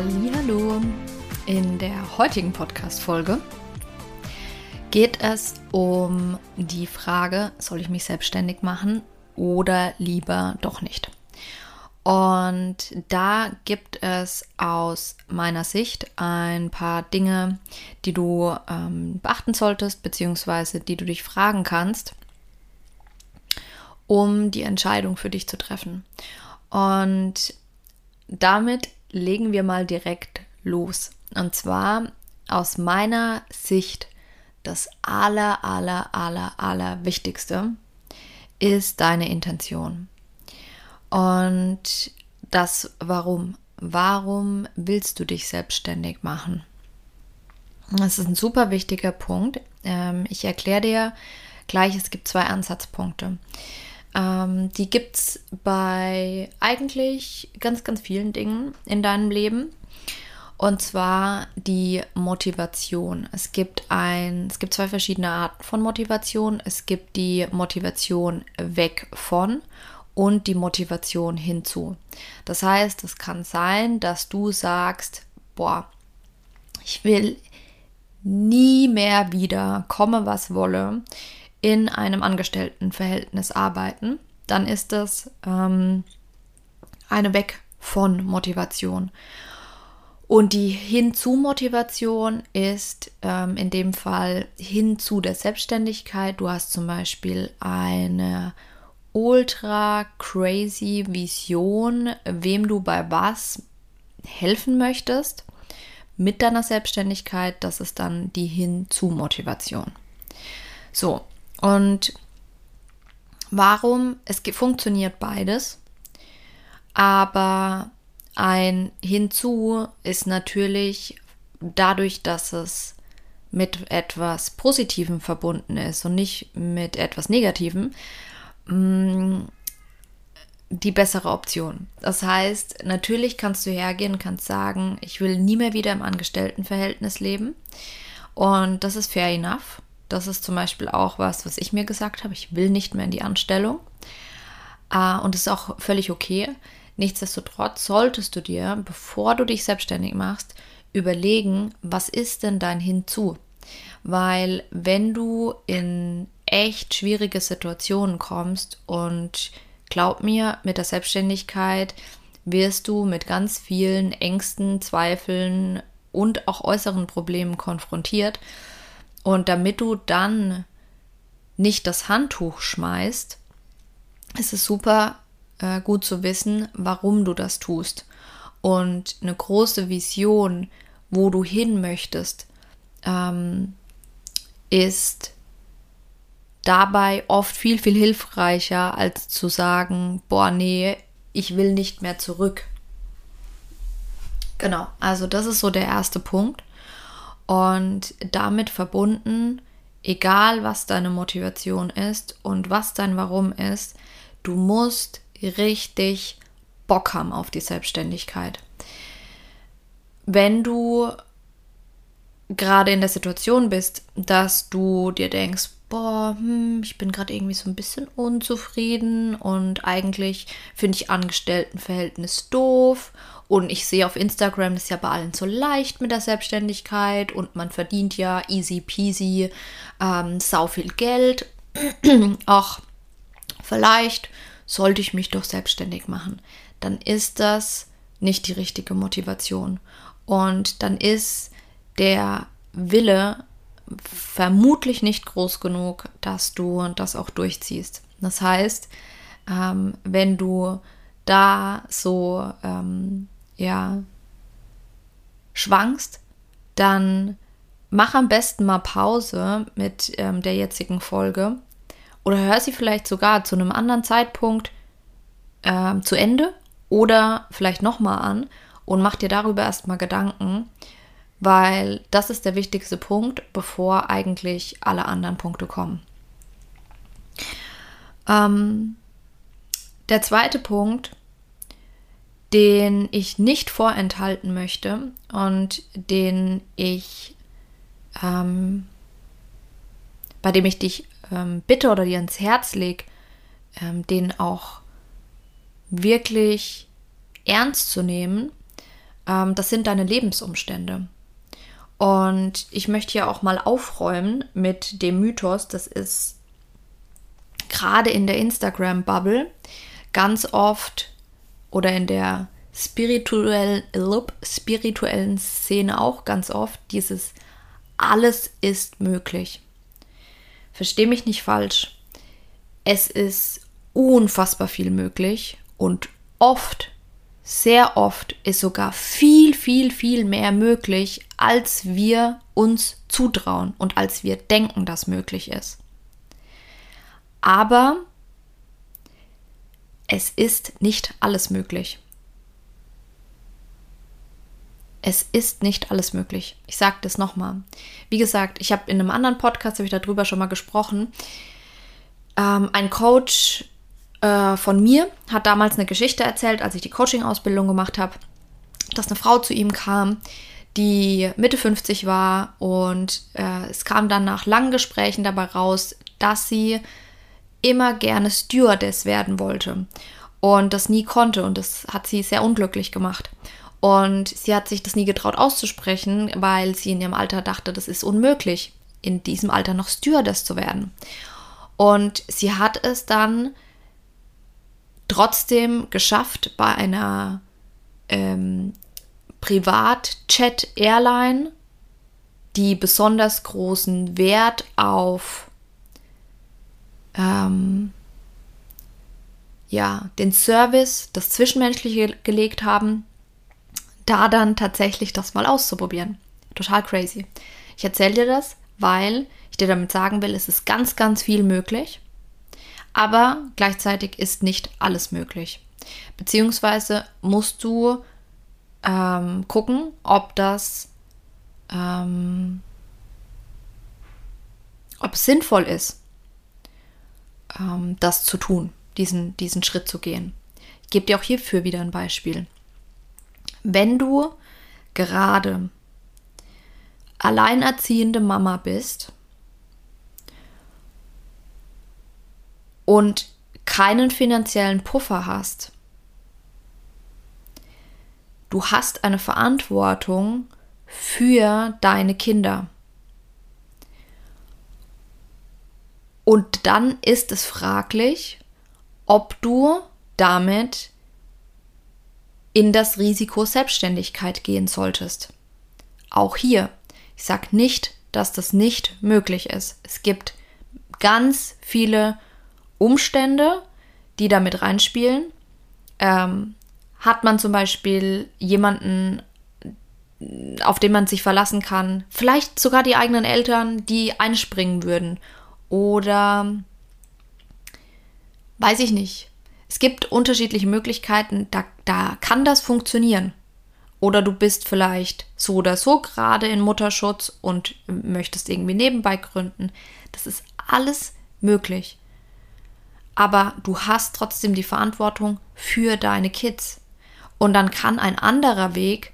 Hallo, in der heutigen Podcast Folge geht es um die Frage, soll ich mich selbstständig machen oder lieber doch nicht? Und da gibt es aus meiner Sicht ein paar Dinge, die du ähm, beachten solltest, beziehungsweise die du dich fragen kannst, um die Entscheidung für dich zu treffen. Und damit legen wir mal direkt los. Und zwar aus meiner Sicht das aller, aller, aller, aller Wichtigste ist deine Intention. Und das Warum. Warum willst du dich selbstständig machen? Das ist ein super wichtiger Punkt. Ähm, ich erkläre dir gleich, es gibt zwei Ansatzpunkte. Ähm, die gibt es bei eigentlich ganz, ganz vielen Dingen in deinem Leben. Und zwar die Motivation. Es gibt ein, es gibt zwei verschiedene Arten von Motivation. Es gibt die Motivation weg von und die Motivation hinzu. Das heißt, es kann sein, dass du sagst, boah, ich will nie mehr wieder, komme was wolle, in einem Angestelltenverhältnis arbeiten. Dann ist das ähm, eine Weg von Motivation. Und die Hinzu-Motivation ist ähm, in dem Fall hinzu der Selbstständigkeit. Du hast zum Beispiel eine ultra crazy Vision, wem du bei was helfen möchtest mit deiner Selbstständigkeit. Das ist dann die Hinzu-Motivation. So, und warum? Es funktioniert beides, aber ein Hinzu ist natürlich dadurch, dass es mit etwas Positivem verbunden ist und nicht mit etwas Negativem, Mm, die bessere Option. Das heißt, natürlich kannst du hergehen, kannst sagen, ich will nie mehr wieder im Angestelltenverhältnis leben. Und das ist fair enough. Das ist zum Beispiel auch was, was ich mir gesagt habe. Ich will nicht mehr in die Anstellung. Uh, und das ist auch völlig okay. Nichtsdestotrotz solltest du dir, bevor du dich selbstständig machst, überlegen, was ist denn dein Hinzu? Weil wenn du in echt schwierige Situationen kommst und glaub mir, mit der Selbstständigkeit wirst du mit ganz vielen Ängsten, Zweifeln und auch äußeren Problemen konfrontiert. Und damit du dann nicht das Handtuch schmeißt, ist es super äh, gut zu wissen, warum du das tust. Und eine große Vision, wo du hin möchtest, ähm, ist dabei oft viel, viel hilfreicher, als zu sagen, boah, nee, ich will nicht mehr zurück. Genau, also das ist so der erste Punkt. Und damit verbunden, egal was deine Motivation ist und was dein Warum ist, du musst richtig Bock haben auf die Selbstständigkeit. Wenn du gerade in der Situation bist, dass du dir denkst, boah, hm, ich bin gerade irgendwie so ein bisschen unzufrieden und eigentlich finde ich Angestelltenverhältnis doof und ich sehe auf Instagram, das ist ja bei allen so leicht mit der Selbstständigkeit und man verdient ja easy peasy ähm, sau viel Geld. Ach, vielleicht sollte ich mich doch selbstständig machen. Dann ist das nicht die richtige Motivation. Und dann ist der Wille vermutlich nicht groß genug, dass du das auch durchziehst. Das heißt, ähm, wenn du da so ähm, ja schwankst, dann mach am besten mal Pause mit ähm, der jetzigen Folge oder hör sie vielleicht sogar zu einem anderen Zeitpunkt äh, zu Ende oder vielleicht nochmal an und mach dir darüber erstmal Gedanken, weil das ist der wichtigste Punkt, bevor eigentlich alle anderen Punkte kommen. Ähm, der zweite Punkt, den ich nicht vorenthalten möchte und den ich, ähm, bei dem ich dich ähm, bitte oder dir ans Herz lege, ähm, den auch wirklich ernst zu nehmen, ähm, das sind deine Lebensumstände. Und ich möchte hier auch mal aufräumen mit dem Mythos, das ist gerade in der Instagram-Bubble ganz oft oder in der spirituellen, spirituellen Szene auch ganz oft dieses alles ist möglich. Versteh mich nicht falsch. Es ist unfassbar viel möglich und oft, sehr oft ist sogar viel, viel, viel mehr möglich, als wir uns zutrauen und als wir denken, dass möglich ist. Aber es ist nicht alles möglich. Es ist nicht alles möglich. Ich sage das nochmal. Wie gesagt, ich habe in einem anderen Podcast, habe ich darüber schon mal gesprochen. Ähm, ein Coach äh, von mir hat damals eine Geschichte erzählt, als ich die Coaching-Ausbildung gemacht habe, dass eine Frau zu ihm kam, die Mitte 50 war und äh, es kam dann nach langen Gesprächen dabei raus, dass sie immer gerne Stewardess werden wollte und das nie konnte und das hat sie sehr unglücklich gemacht. Und sie hat sich das nie getraut auszusprechen, weil sie in ihrem Alter dachte, das ist unmöglich, in diesem Alter noch Stewardess zu werden. Und sie hat es dann trotzdem geschafft, bei einer ähm, Privat-Chat-Airline, die besonders großen Wert auf ähm, ja, den Service, das Zwischenmenschliche gelegt haben, da dann tatsächlich das mal auszuprobieren. Total crazy. Ich erzähle dir das, weil ich dir damit sagen will, es ist ganz, ganz viel möglich, aber gleichzeitig ist nicht alles möglich. Beziehungsweise musst du ähm, gucken, ob das, ähm, ob es sinnvoll ist ähm, das zu tun, diesen, diesen Schritt zu gehen. Ich gebe dir auch hierfür wieder ein Beispiel. Wenn du gerade alleinerziehende Mama bist und keinen finanziellen Puffer hast, du hast eine Verantwortung für deine Kinder. Und dann ist es fraglich, ob du damit in das Risiko Selbstständigkeit gehen solltest. Auch hier, ich sage nicht, dass das nicht möglich ist. Es gibt ganz viele Umstände, die damit reinspielen. Ähm, hat man zum Beispiel jemanden, auf den man sich verlassen kann, vielleicht sogar die eigenen Eltern, die einspringen würden oder weiß ich nicht. Es gibt unterschiedliche Möglichkeiten, da, da kann das funktionieren. Oder du bist vielleicht so oder so gerade in Mutterschutz und möchtest irgendwie nebenbei gründen. Das ist alles möglich. Aber du hast trotzdem die Verantwortung für deine Kids. Und dann kann ein anderer Weg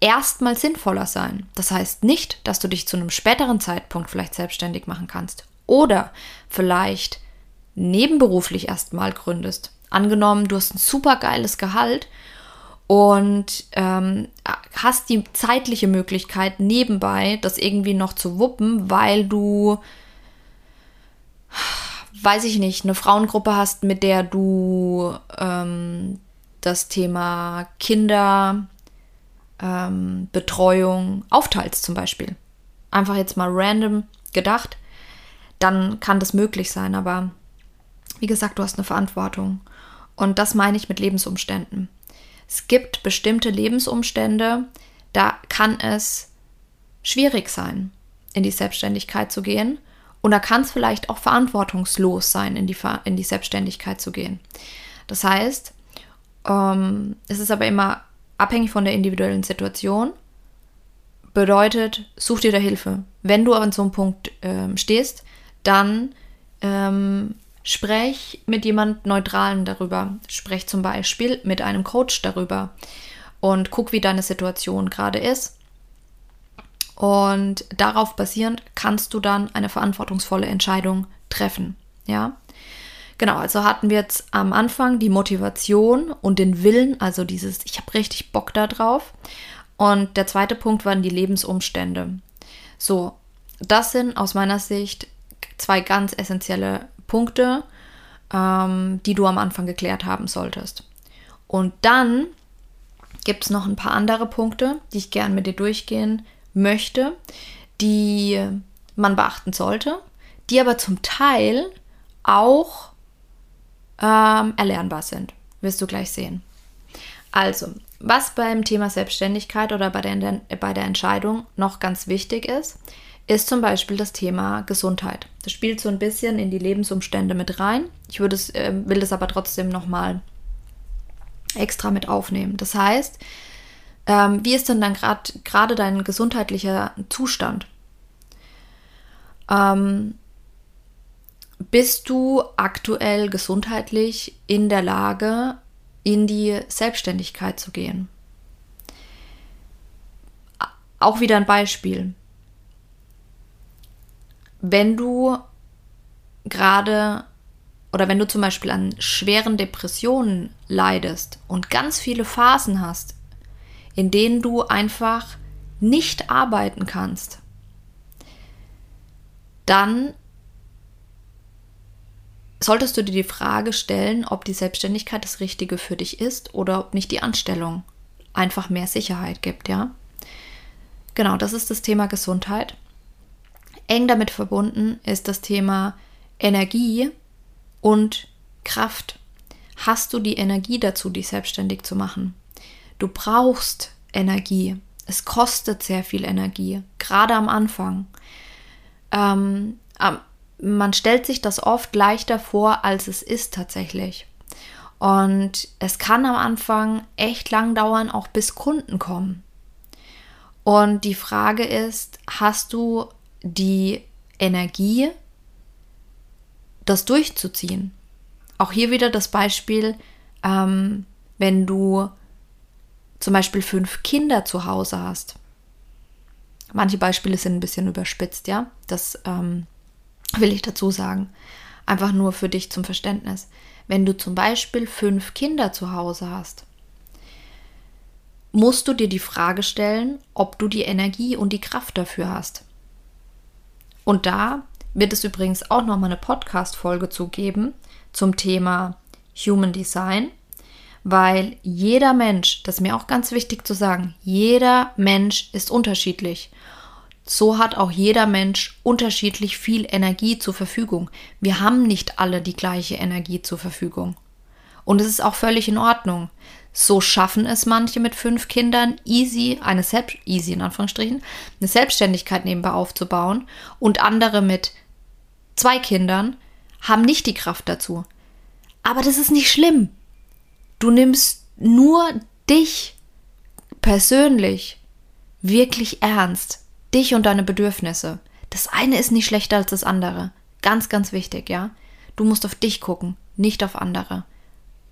erstmal sinnvoller sein. Das heißt nicht, dass du dich zu einem späteren Zeitpunkt vielleicht selbstständig machen kannst oder vielleicht nebenberuflich erstmal gründest. Angenommen, du hast ein super geiles Gehalt und ähm, hast die zeitliche Möglichkeit nebenbei das irgendwie noch zu wuppen, weil du, weiß ich nicht, eine Frauengruppe hast, mit der du ähm, das Thema Kinderbetreuung ähm, aufteilst zum Beispiel. Einfach jetzt mal random gedacht dann kann das möglich sein. Aber wie gesagt, du hast eine Verantwortung. Und das meine ich mit Lebensumständen. Es gibt bestimmte Lebensumstände, da kann es schwierig sein. in die Selbstständigkeit zu gehen. Und da kann es vielleicht auch verantwortungslos sein, in die, in die Selbstständigkeit zu gehen. Das heißt, ähm, es ist aber immer abhängig von der individuellen Situation. Bedeutet, such dir da Hilfe. Wenn du an so einem Punkt ähm, stehst, dann ähm, sprech mit jemand Neutralen darüber. Sprech zum Beispiel mit einem Coach darüber und guck, wie deine Situation gerade ist. Und darauf basierend kannst du dann eine verantwortungsvolle Entscheidung treffen. Ja. Genau, also hatten wir jetzt am Anfang die Motivation und den Willen, also dieses, ich habe richtig Bock da drauf. Und der zweite Punkt waren die Lebensumstände. So, das sind aus meiner Sicht zwei ganz essentielle Punkte, ähm, die du am Anfang geklärt haben solltest. Und dann gibt es noch ein paar andere Punkte, die ich gerne mit dir durchgehen möchte, die man beachten sollte, die aber zum Teil auch ähm, erlernbar sind. Wirst du gleich sehen. Also, was beim Thema Selbstständigkeit oder bei der, bei der Entscheidung noch ganz wichtig ist, ist zum Beispiel das Thema Gesundheit. Das spielt so ein bisschen in die Lebensumstände mit rein. Ich würde es, äh, will das aber trotzdem nochmal extra mit aufnehmen. Das heißt, ähm, wie ist denn dann gerade dein gesundheitlicher Zustand? Ähm, bist du aktuell gesundheitlich in der Lage, in die Selbstständigkeit zu gehen? Auch wieder ein Beispiel. Wenn du gerade oder wenn du zum Beispiel an schweren Depressionen leidest und ganz viele Phasen hast, in denen du einfach nicht arbeiten kannst, dann solltest du dir die Frage stellen, ob die Selbstständigkeit das Richtige für dich ist oder ob nicht die Anstellung einfach mehr Sicherheit gibt, ja? Genau, das ist das Thema Gesundheit. Eng damit verbunden ist das Thema Energie und Kraft. Hast du die Energie dazu, dich selbstständig zu machen? Du brauchst Energie. Es kostet sehr viel Energie, gerade am Anfang. Ähm, man stellt sich das oft leichter vor, als es ist tatsächlich. Und es kann am Anfang echt lang dauern, auch bis Kunden kommen. Und die Frage ist, hast du die Energie, das durchzuziehen? Auch hier wieder das Beispiel, ähm, wenn du zum Beispiel fünf Kinder zu Hause hast. Manche Beispiele sind ein bisschen überspitzt, ja. Das ähm, will ich dazu sagen. Einfach nur für dich zum Verständnis. Wenn du zum Beispiel fünf Kinder zu Hause hast, musst du dir die Frage stellen, ob du die Energie und die Kraft dafür hast. Und da wird es übrigens auch nochmal eine Podcast-Folge zu geben zum Thema Human Design, weil jeder Mensch, das ist mir auch ganz wichtig zu sagen, jeder Mensch ist unterschiedlich so hat auch jeder Mensch unterschiedlich viel Energie zur Verfügung. Wir haben nicht alle die gleiche Energie zur Verfügung. Und es ist auch völlig in Ordnung. So schaffen es manche mit fünf Kindern easy, eine Selbst easy in Anführungsstrichen, eine Selbstständigkeit nebenbei aufzubauen und andere mit zwei Kindern haben nicht die Kraft dazu. Aber das ist nicht schlimm. Du nimmst nur dich persönlich wirklich ernst dich und deine Bedürfnisse. Das eine ist nicht schlechter als das andere. Ganz, ganz wichtig, ja? Du musst auf dich gucken, nicht auf andere.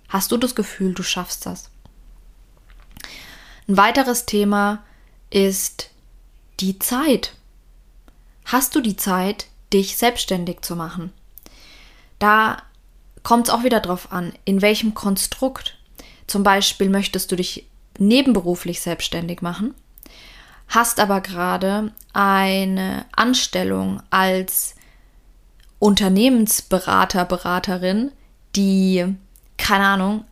Hast du das Gefühl, du schaffst das? Ein weiteres Thema ist die Zeit. Hast du die Zeit, dich selbstständig zu machen? Da kommt es auch wieder drauf an, in welchem Konstrukt. Zum Beispiel möchtest du dich nebenberuflich selbstständig machen hast aber gerade eine Anstellung als Unternehmensberater, Beraterin, die, keine Ahnung,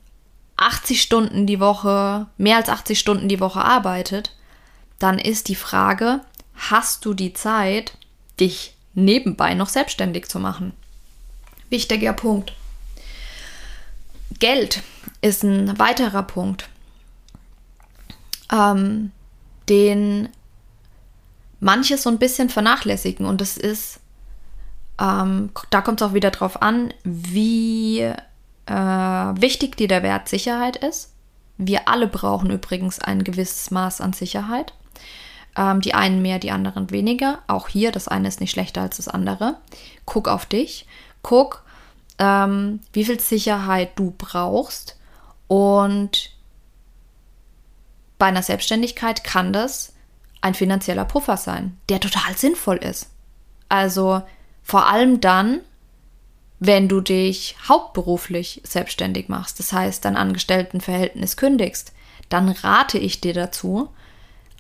80 Stunden die Woche, mehr als 80 Stunden die Woche arbeitet, dann ist die Frage, hast du die Zeit, dich nebenbei noch selbstständig zu machen? Wichtiger Punkt. Geld ist ein weiterer Punkt. Ähm, den manches so ein bisschen vernachlässigen. Und das ist, ähm, da kommt es auch wieder drauf an, wie äh, wichtig dir der Wert Sicherheit ist. Wir alle brauchen übrigens ein gewisses Maß an Sicherheit. Ähm, die einen mehr, die anderen weniger. Auch hier, das eine ist nicht schlechter als das andere. Guck auf dich. Guck, ähm, wie viel Sicherheit du brauchst. Und bei einer Selbstständigkeit kann das ein finanzieller Puffer sein, der total sinnvoll ist. Also vor allem dann, wenn du dich hauptberuflich selbstständig machst, das heißt dein Angestelltenverhältnis kündigst, dann rate ich dir dazu,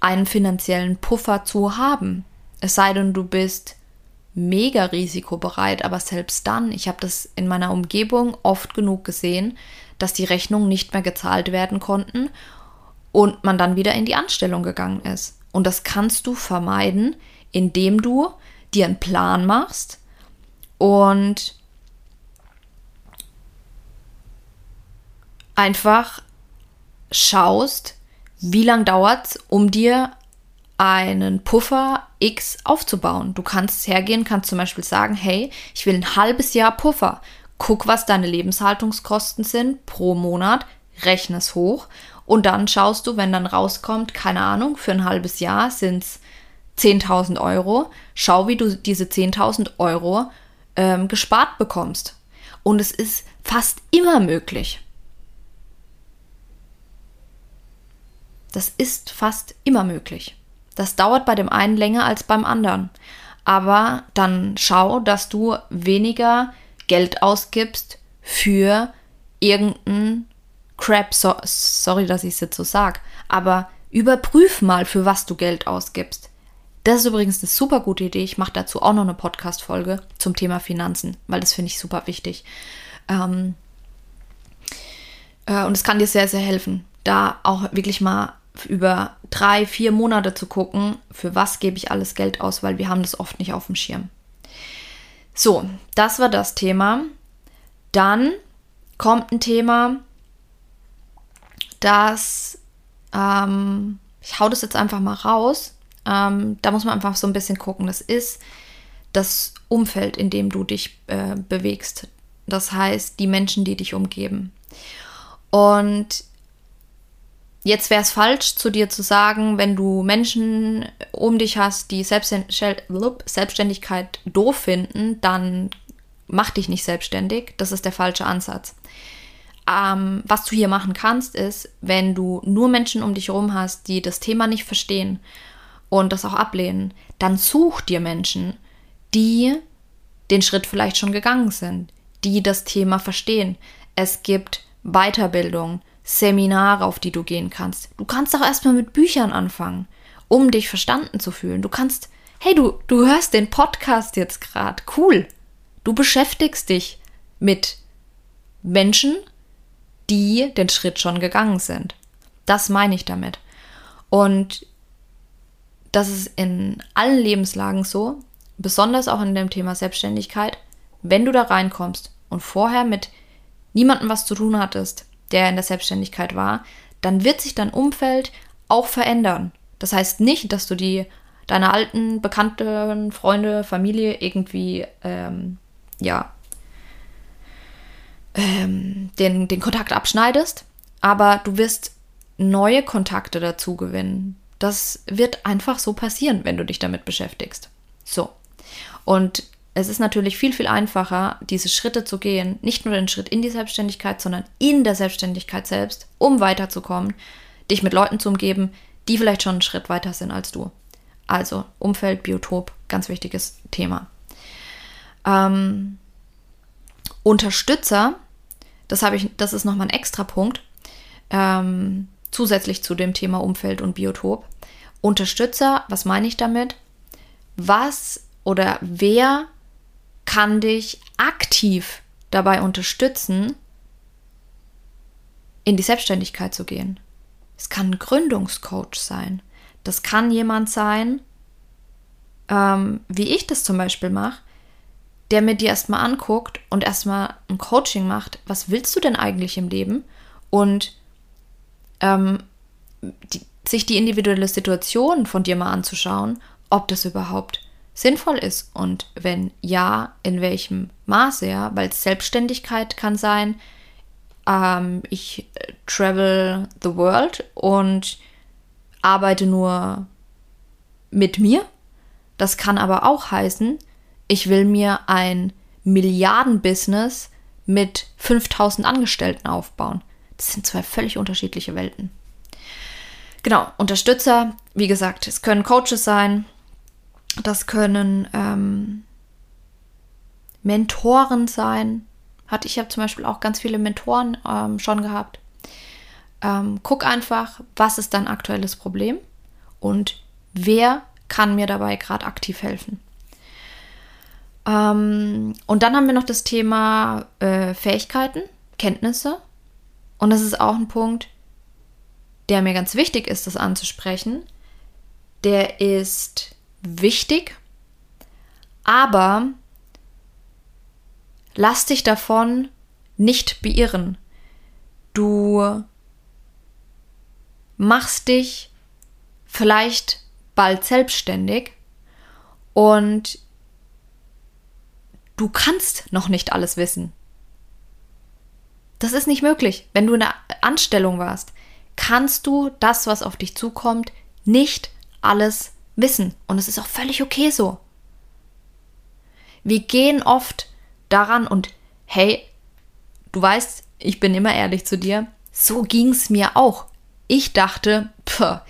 einen finanziellen Puffer zu haben. Es sei denn, du bist mega risikobereit, aber selbst dann, ich habe das in meiner Umgebung oft genug gesehen, dass die Rechnungen nicht mehr gezahlt werden konnten und man dann wieder in die Anstellung gegangen ist. Und das kannst du vermeiden, indem du dir einen Plan machst und einfach schaust, wie lange dauert es, um dir einen Puffer X aufzubauen. Du kannst hergehen, kannst zum Beispiel sagen, hey, ich will ein halbes Jahr Puffer. Guck, was deine Lebenshaltungskosten sind pro Monat, rechne es hoch und dann schaust du, wenn dann rauskommt, keine Ahnung, für ein halbes Jahr sind es 10.000 Euro. Schau, wie du diese 10.000 Euro ähm, gespart bekommst. Und es ist fast immer möglich. Das ist fast immer möglich. Das dauert bei dem einen länger als beim anderen. Aber dann schau, dass du weniger Geld ausgibst für irgendein Crap. So, sorry, dass ich es jetzt so sage. Aber überprüf mal, für was du Geld ausgibst. Das ist übrigens eine super gute Idee. Ich mache dazu auch noch eine Podcast-Folge zum Thema Finanzen, weil das finde ich super wichtig. Ähm, äh, und es kann dir sehr, sehr helfen, da auch wirklich mal über drei, vier Monate zu gucken, für was gebe ich alles Geld aus, weil wir haben das oft nicht auf dem Schirm. So, das war das Thema. Dann kommt ein Thema, das, ähm, ich hau das jetzt einfach mal raus, ähm, da muss man einfach so ein bisschen gucken. Das ist das Umfeld, in dem du dich äh, bewegst. Das heißt, die Menschen, die dich umgeben. Und Jetzt wäre es falsch, zu dir zu sagen, wenn du Menschen um dich hast, die Selbstständigkeit doof finden, dann mach dich nicht selbstständig. Das ist der falsche Ansatz. Ähm, was du hier machen kannst, ist, wenn du nur Menschen um dich herum hast, die das Thema nicht verstehen und das auch ablehnen, dann such dir Menschen, die den Schritt vielleicht schon gegangen sind, die das Thema verstehen. Es gibt Weiterbildung, Seminare, auf die du gehen kannst. Du kannst auch erstmal mit Büchern anfangen, um dich verstanden zu fühlen. Du kannst, hey, du, du hörst den Podcast jetzt gerade. Cool. Du beschäftigst dich mit Menschen, die den Schritt schon gegangen sind. Das meine ich damit. Und das ist in allen Lebenslagen so, besonders auch in dem Thema Selbstständigkeit, wenn du da reinkommst und vorher mit niemandem was zu tun hattest, der in der Selbstständigkeit war, dann wird sich dein Umfeld auch verändern. Das heißt nicht, dass du die deine alten Bekannten, Freunde, Familie irgendwie ähm, ja ähm, den, den Kontakt abschneidest, aber du wirst neue Kontakte dazu gewinnen. Das wird einfach so passieren, wenn du dich damit beschäftigst. So. Und es ist natürlich viel, viel einfacher, diese Schritte zu gehen, nicht nur den Schritt in die Selbstständigkeit, sondern in der Selbstständigkeit selbst, um weiterzukommen, dich mit Leuten zu umgeben, die vielleicht schon einen Schritt weiter sind als du. Also Umfeld, Biotop, ganz wichtiges Thema. Ähm, Unterstützer, das habe ich, das ist nochmal ein extra Punkt, ähm, zusätzlich zu dem Thema Umfeld und Biotop. Unterstützer, was meine ich damit? Was oder wer kann dich aktiv dabei unterstützen, in die Selbstständigkeit zu gehen. Es kann ein Gründungscoach sein. Das kann jemand sein, ähm, wie ich das zum Beispiel mache, der mir dir erstmal anguckt und erstmal ein Coaching macht. Was willst du denn eigentlich im Leben? Und ähm, die, sich die individuelle Situation von dir mal anzuschauen ob das überhaupt sinnvoll ist und wenn ja, in welchem Maße, ja, weil Selbstständigkeit kann sein, ähm, ich travel the world und arbeite nur mit mir. Das kann aber auch heißen, ich will mir ein Milliardenbusiness mit 5000 Angestellten aufbauen. Das sind zwei völlig unterschiedliche Welten. Genau, Unterstützer, wie gesagt, es können Coaches sein, das können ähm, Mentoren sein. Hatte ich ja zum Beispiel auch ganz viele Mentoren ähm, schon gehabt. Ähm, guck einfach, was ist dein aktuelles Problem und wer kann mir dabei gerade aktiv helfen. Ähm, und dann haben wir noch das Thema äh, Fähigkeiten, Kenntnisse. Und das ist auch ein Punkt, der mir ganz wichtig ist, das anzusprechen. Der ist wichtig, aber lass dich davon nicht beirren. Du machst dich vielleicht bald selbstständig und du kannst noch nicht alles wissen. Das ist nicht möglich. Wenn du in der Anstellung warst, kannst du das, was auf dich zukommt, nicht alles wissen. Und es ist auch völlig okay so. Wir gehen oft daran und hey, du weißt, ich bin immer ehrlich zu dir, so ging es mir auch. Ich dachte, pff,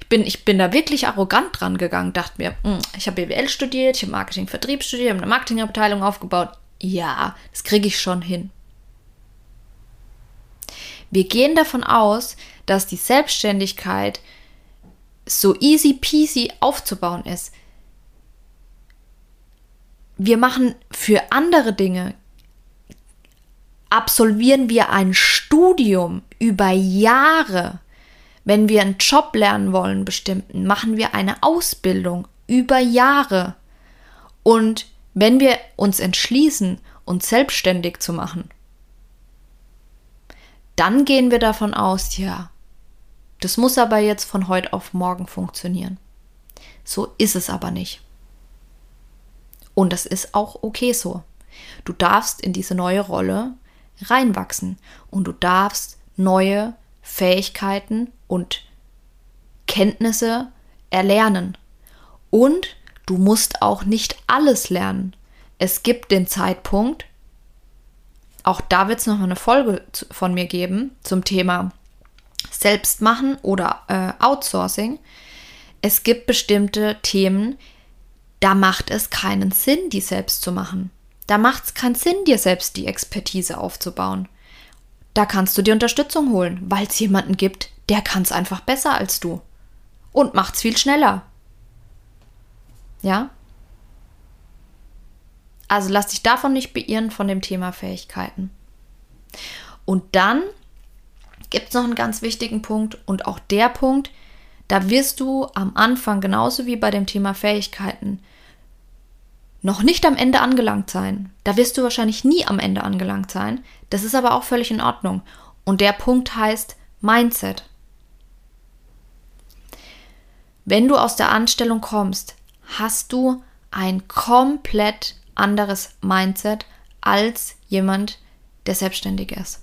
ich bin, ich bin da wirklich arrogant dran gegangen, dachte mir, mh, hm, ich habe BWL studiert, ich habe Marketing, Vertrieb studiert, habe eine Marketingabteilung aufgebaut. Ja, das kriege ich schon hin. Wir gehen davon aus, dass die Selbstständigkeit so easy peasy aufzubauen ist. Wir machen für andere Dinge, absolvieren wir ein Studium über Jahre. Wenn wir einen Job lernen wollen, bestimmten, machen wir eine Ausbildung über Jahre. Und wenn wir uns entschließen, uns selbstständig zu machen, dann gehen wir davon aus, ja, das muss aber jetzt von heute auf morgen funktionieren. So ist es aber nicht. Und das ist auch okay so. Du darfst in diese neue Rolle reinwachsen und du darfst neue Fähigkeiten und Kenntnisse erlernen. Und du musst auch nicht alles lernen. Es gibt den Zeitpunkt, auch da wird es noch eine Folge von mir geben zum Thema selbst machen oder äh, Outsourcing. Es gibt bestimmte Themen, da macht es keinen Sinn, die selbst zu machen. Da macht es keinen Sinn, dir selbst die Expertise aufzubauen. Da kannst du dir Unterstützung holen, weil es jemanden gibt, der kann es einfach besser als du. Und macht es viel schneller. Ja? Also lass dich davon nicht beirren von dem Thema Fähigkeiten. Und dann gibt es noch einen ganz wichtigen Punkt und auch der Punkt, da wirst du am Anfang genauso wie bei dem Thema Fähigkeiten noch nicht am Ende angelangt sein. Da wirst du wahrscheinlich nie am Ende angelangt sein. Das ist aber auch völlig in Ordnung. Und der Punkt heißt Mindset. Wenn du aus der Anstellung kommst, hast du ein komplett anderes Mindset als jemand, der selbstständig ist.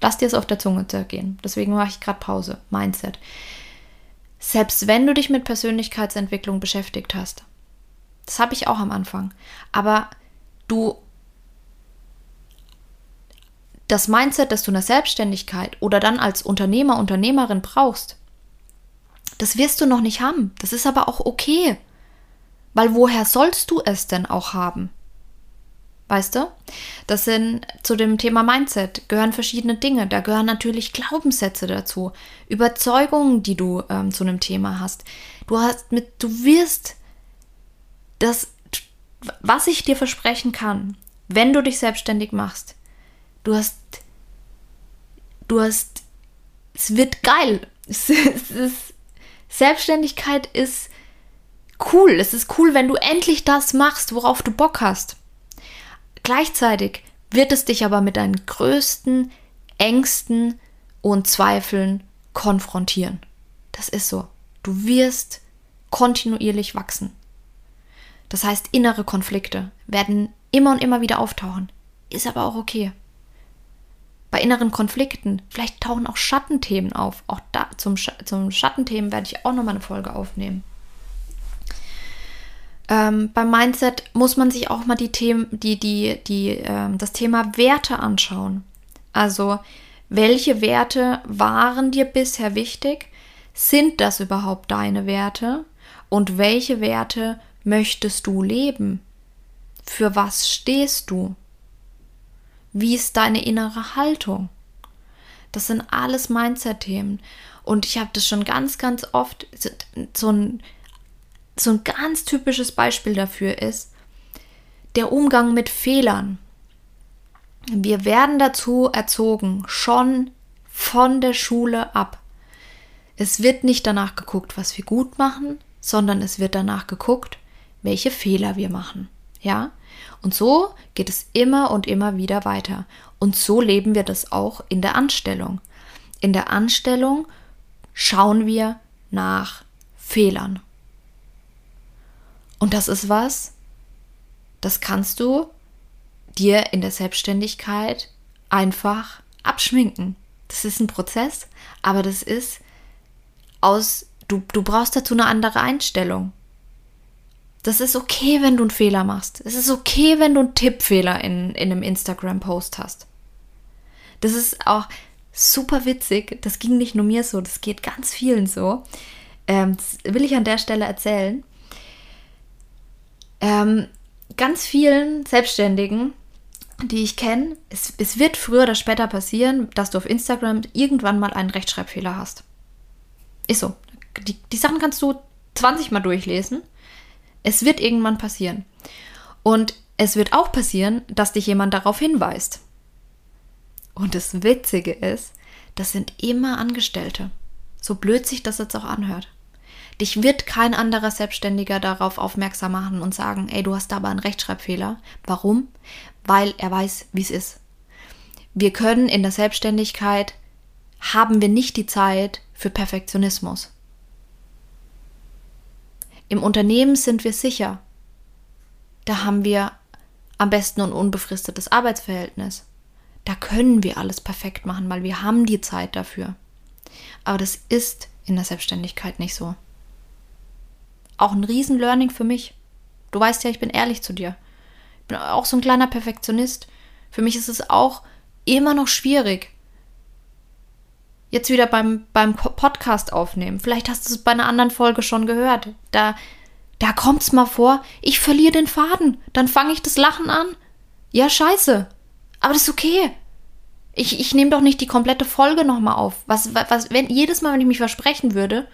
Lass dir es auf der Zunge zergehen. Deswegen mache ich gerade Pause. Mindset. Selbst wenn du dich mit Persönlichkeitsentwicklung beschäftigt hast, das habe ich auch am Anfang, aber du das Mindset, das du in der Selbstständigkeit oder dann als Unternehmer, Unternehmerin brauchst, das wirst du noch nicht haben. Das ist aber auch okay. Weil woher sollst du es denn auch haben? Weißt du? Das sind zu dem Thema Mindset gehören verschiedene Dinge. Da gehören natürlich Glaubenssätze dazu, Überzeugungen, die du ähm, zu einem Thema hast. Du hast mit, du wirst das, was ich dir versprechen kann, wenn du dich selbstständig machst. Du hast, du hast, es wird geil. Es, es ist, Selbstständigkeit ist cool. Es ist cool, wenn du endlich das machst, worauf du Bock hast. Gleichzeitig wird es dich aber mit deinen größten Ängsten und Zweifeln konfrontieren. Das ist so. Du wirst kontinuierlich wachsen. Das heißt, innere Konflikte werden immer und immer wieder auftauchen. Ist aber auch okay. Bei inneren Konflikten, vielleicht tauchen auch Schattenthemen auf. Auch da zum, zum Schattenthemen werde ich auch nochmal eine Folge aufnehmen. Ähm, beim Mindset muss man sich auch mal die Themen, die, die, die, ähm, das Thema Werte anschauen. Also, welche Werte waren dir bisher wichtig? Sind das überhaupt deine Werte? Und welche Werte möchtest du leben? Für was stehst du? Wie ist deine innere Haltung? Das sind alles Mindset-Themen. Und ich habe das schon ganz, ganz oft, so ein so ein ganz typisches Beispiel dafür ist der Umgang mit Fehlern. Wir werden dazu erzogen, schon von der Schule ab. Es wird nicht danach geguckt, was wir gut machen, sondern es wird danach geguckt, welche Fehler wir machen. Ja? Und so geht es immer und immer wieder weiter. Und so leben wir das auch in der Anstellung. In der Anstellung schauen wir nach Fehlern. Und das ist was, das kannst du dir in der Selbstständigkeit einfach abschminken. Das ist ein Prozess, aber das ist aus, du, du brauchst dazu eine andere Einstellung. Das ist okay, wenn du einen Fehler machst. Es ist okay, wenn du einen Tippfehler in, in einem Instagram-Post hast. Das ist auch super witzig. Das ging nicht nur mir so, das geht ganz vielen so. Ähm, das will ich an der Stelle erzählen ähm, ganz vielen Selbstständigen, die ich kenne, es, es wird früher oder später passieren, dass du auf Instagram irgendwann mal einen Rechtschreibfehler hast. Ist so. Die, die Sachen kannst du 20 Mal durchlesen. Es wird irgendwann passieren. Und es wird auch passieren, dass dich jemand darauf hinweist. Und das Witzige ist, das sind immer Angestellte. So blöd sich das jetzt auch anhört. Dich wird kein anderer Selbstständiger darauf aufmerksam machen und sagen, ey, du hast da aber einen Rechtschreibfehler. Warum? Weil er weiß, wie es ist. Wir können in der Selbstständigkeit, haben wir nicht die Zeit für Perfektionismus. Im Unternehmen sind wir sicher. Da haben wir am besten ein unbefristetes Arbeitsverhältnis. Da können wir alles perfekt machen, weil wir haben die Zeit dafür. Aber das ist in der Selbstständigkeit nicht so auch ein Riesen-Learning für mich. Du weißt ja, ich bin ehrlich zu dir. Ich bin auch so ein kleiner Perfektionist. Für mich ist es auch immer noch schwierig. Jetzt wieder beim, beim Podcast aufnehmen. Vielleicht hast du es bei einer anderen Folge schon gehört. Da, da kommt es mal vor, ich verliere den Faden. Dann fange ich das Lachen an. Ja, scheiße. Aber das ist okay. Ich, ich nehme doch nicht die komplette Folge nochmal auf. Was, was, wenn jedes Mal, wenn ich mich versprechen würde,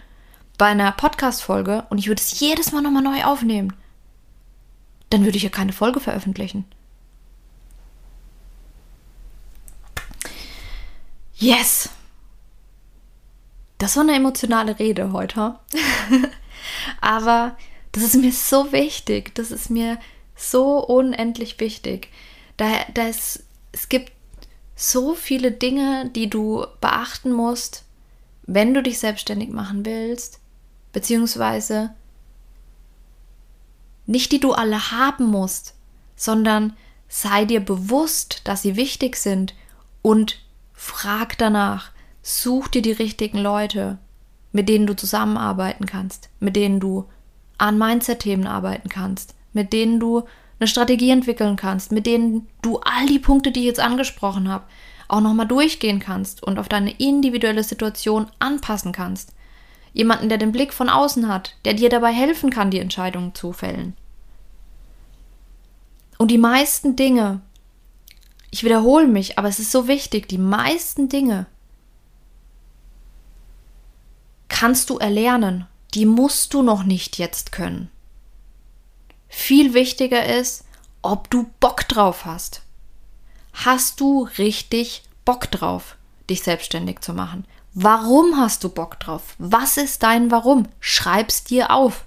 bei einer Podcast-Folge und ich würde es jedes Mal nochmal neu aufnehmen, dann würde ich ja keine Folge veröffentlichen. Yes! Das war eine emotionale Rede heute. Aber das ist mir so wichtig. Das ist mir so unendlich wichtig. Da, da ist, es gibt so viele Dinge, die du beachten musst, wenn du dich selbstständig machen willst, beziehungsweise nicht die du alle haben musst, sondern sei dir bewusst, dass sie wichtig sind und frag danach, such dir die richtigen Leute, mit denen du zusammenarbeiten kannst, mit denen du an Mindset-Themen arbeiten kannst, mit denen du eine Strategie entwickeln kannst, mit denen du all die Punkte, die ich jetzt angesprochen habe, auch nochmal durchgehen kannst und auf deine individuelle Situation anpassen kannst. Jemanden, der den Blick von außen hat, der dir dabei helfen kann, die Entscheidungen zu fällen. Und die meisten Dinge, ich wiederhole mich, aber es ist so wichtig, die meisten Dinge kannst du erlernen, die musst du noch nicht jetzt können. Viel wichtiger ist, ob du Bock drauf hast. Hast du richtig Bock drauf, dich selbstständig zu machen? Warum hast du Bock drauf? Was ist dein Warum? Schreib's dir auf.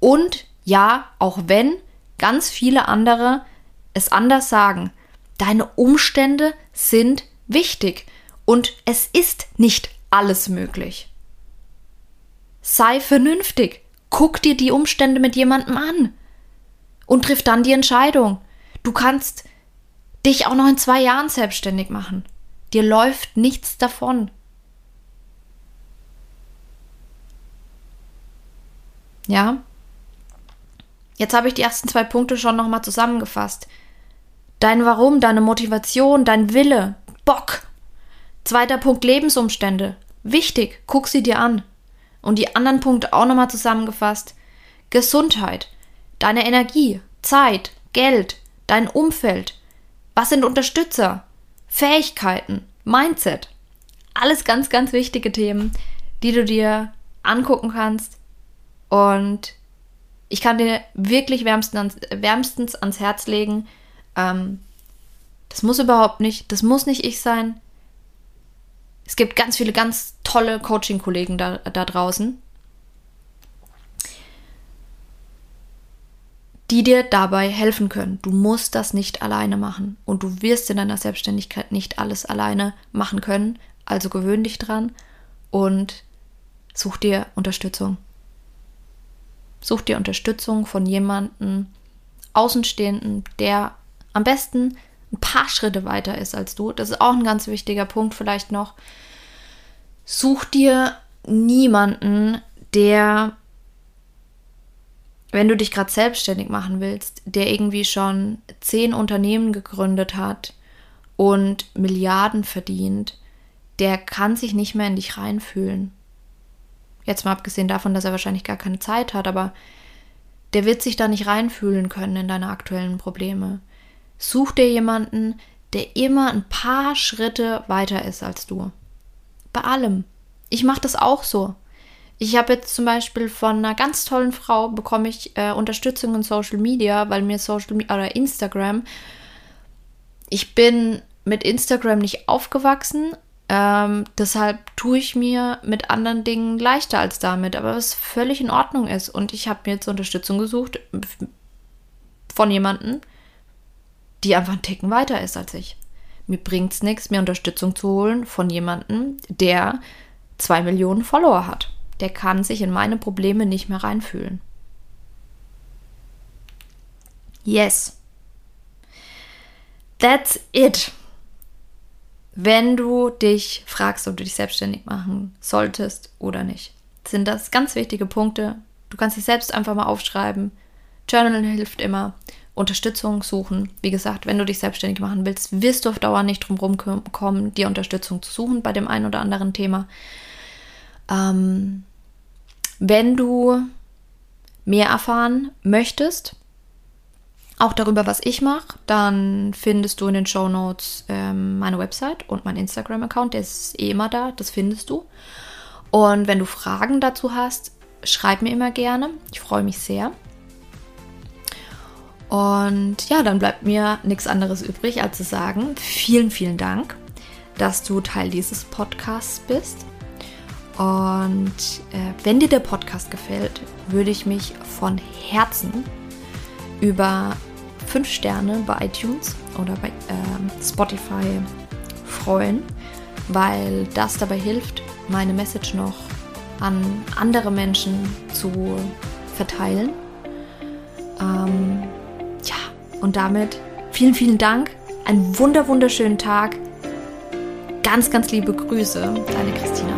Und ja, auch wenn ganz viele andere es anders sagen, deine Umstände sind wichtig Und es ist nicht alles möglich. Sei vernünftig. Guck dir die Umstände mit jemandem an. Und triff dann die Entscheidung. Du kannst dich auch noch in zwei Jahren selbstständig machen. Dir läuft nichts davon. Ja? Jetzt habe ich die ersten zwei Punkte schon nochmal zusammengefasst. Dein Warum, deine Motivation, dein Wille, Bock. Zweiter Punkt Lebensumstände. Wichtig, guck sie dir an. Und die anderen Punkte auch nochmal zusammengefasst. Gesundheit, deine Energie, Zeit, Geld, dein Umfeld. Was sind Unterstützer? Fähigkeiten, Mindset. Alles ganz, ganz wichtige Themen, die du dir angucken kannst. Und ich kann dir wirklich wärmstens ans, wärmstens ans Herz legen, ähm, das muss überhaupt nicht, das muss nicht ich sein. Es gibt ganz viele ganz tolle Coaching-Kollegen da, da draußen, die dir dabei helfen können. Du musst das nicht alleine machen und du wirst in deiner Selbstständigkeit nicht alles alleine machen können. Also gewöhn dich dran und such dir Unterstützung. Such dir Unterstützung von jemandem Außenstehenden, der am besten ein paar Schritte weiter ist als du. Das ist auch ein ganz wichtiger Punkt vielleicht noch. Such dir niemanden, der, wenn du dich gerade selbstständig machen willst, der irgendwie schon zehn Unternehmen gegründet hat und Milliarden verdient, der kann sich nicht mehr in dich reinfühlen. Jetzt mal abgesehen davon, dass er wahrscheinlich gar keine Zeit hat, aber der wird sich da nicht reinfühlen können in deine aktuellen Probleme. Such dir jemanden, der immer ein paar Schritte weiter ist als du. Bei allem. Ich mache das auch so. Ich habe jetzt zum Beispiel von einer ganz tollen Frau bekomme ich äh, Unterstützung in Social Media, weil mir Social Media oder Instagram. Ich bin mit Instagram nicht aufgewachsen, ähm, deshalb tue ich mir mit anderen Dingen leichter als damit, aber was völlig in Ordnung ist. Und ich habe mir jetzt Unterstützung gesucht von jemandem, die einfach einen Ticken weiter ist als ich. Mir bringt es nichts, mir Unterstützung zu holen von jemandem, der zwei Millionen Follower hat. Der kann sich in meine Probleme nicht mehr reinfühlen. Yes. That's it. Wenn du dich fragst, ob du dich selbstständig machen solltest oder nicht, sind das ganz wichtige Punkte. Du kannst dich selbst einfach mal aufschreiben. Journal hilft immer. Unterstützung suchen. Wie gesagt, wenn du dich selbstständig machen willst, wirst du auf Dauer nicht drum kommen, dir Unterstützung zu suchen bei dem einen oder anderen Thema. Ähm, wenn du mehr erfahren möchtest, auch darüber, was ich mache, dann findest du in den Show Notes ähm, meine Website und mein Instagram-Account. Der ist eh immer da, das findest du. Und wenn du Fragen dazu hast, schreib mir immer gerne. Ich freue mich sehr. Und ja, dann bleibt mir nichts anderes übrig, als zu sagen, vielen, vielen Dank, dass du Teil dieses Podcasts bist. Und äh, wenn dir der Podcast gefällt, würde ich mich von Herzen über 5 Sterne bei iTunes oder bei äh, Spotify freuen, weil das dabei hilft, meine Message noch an andere Menschen zu verteilen. Ähm, und damit vielen, vielen Dank. Einen wunder, wunderschönen Tag. Ganz, ganz liebe Grüße, deine Christina.